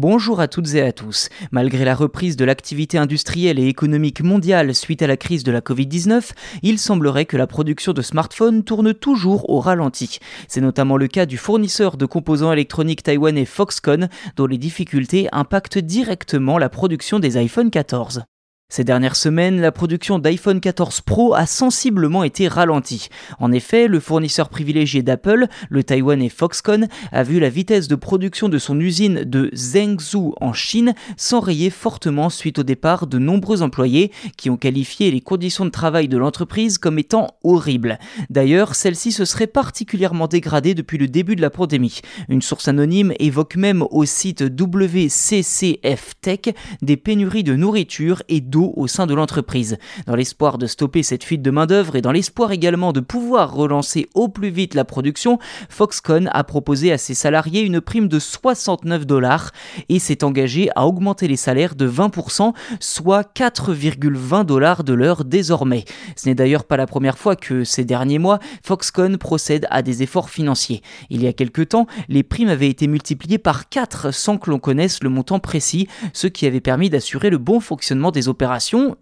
Bonjour à toutes et à tous. Malgré la reprise de l'activité industrielle et économique mondiale suite à la crise de la Covid-19, il semblerait que la production de smartphones tourne toujours au ralenti. C'est notamment le cas du fournisseur de composants électroniques taïwanais Foxconn, dont les difficultés impactent directement la production des iPhone 14. Ces dernières semaines, la production d'iPhone 14 Pro a sensiblement été ralentie. En effet, le fournisseur privilégié d'Apple, le taïwanais Foxconn, a vu la vitesse de production de son usine de Zhengzhou en Chine s'enrayer fortement suite au départ de nombreux employés qui ont qualifié les conditions de travail de l'entreprise comme étant horribles. D'ailleurs, celle-ci se serait particulièrement dégradée depuis le début de la pandémie. Une source anonyme évoque même au site WCCF Tech des pénuries de nourriture et d'eau au sein de l'entreprise. Dans l'espoir de stopper cette fuite de main-d'œuvre et dans l'espoir également de pouvoir relancer au plus vite la production, Foxconn a proposé à ses salariés une prime de 69 dollars et s'est engagé à augmenter les salaires de 20%, soit 4,20 dollars de l'heure désormais. Ce n'est d'ailleurs pas la première fois que ces derniers mois, Foxconn procède à des efforts financiers. Il y a quelque temps, les primes avaient été multipliées par 4 sans que l'on connaisse le montant précis, ce qui avait permis d'assurer le bon fonctionnement des opérations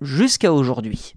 jusqu'à aujourd'hui.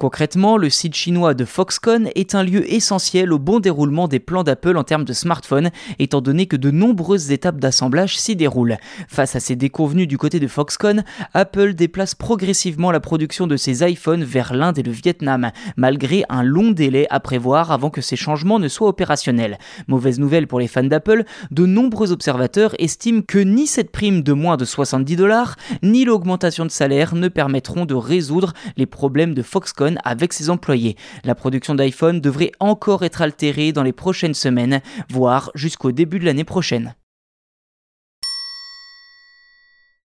Concrètement, le site chinois de Foxconn est un lieu essentiel au bon déroulement des plans d'Apple en termes de smartphones, étant donné que de nombreuses étapes d'assemblage s'y déroulent. Face à ces déconvenus du côté de Foxconn, Apple déplace progressivement la production de ses iPhones vers l'Inde et le Vietnam, malgré un long délai à prévoir avant que ces changements ne soient opérationnels. Mauvaise nouvelle pour les fans d'Apple, de nombreux observateurs estiment que ni cette prime de moins de 70 dollars, ni l'augmentation de salaire ne permettront de résoudre les problèmes de Foxconn avec ses employés. La production d'iPhone devrait encore être altérée dans les prochaines semaines, voire jusqu'au début de l'année prochaine.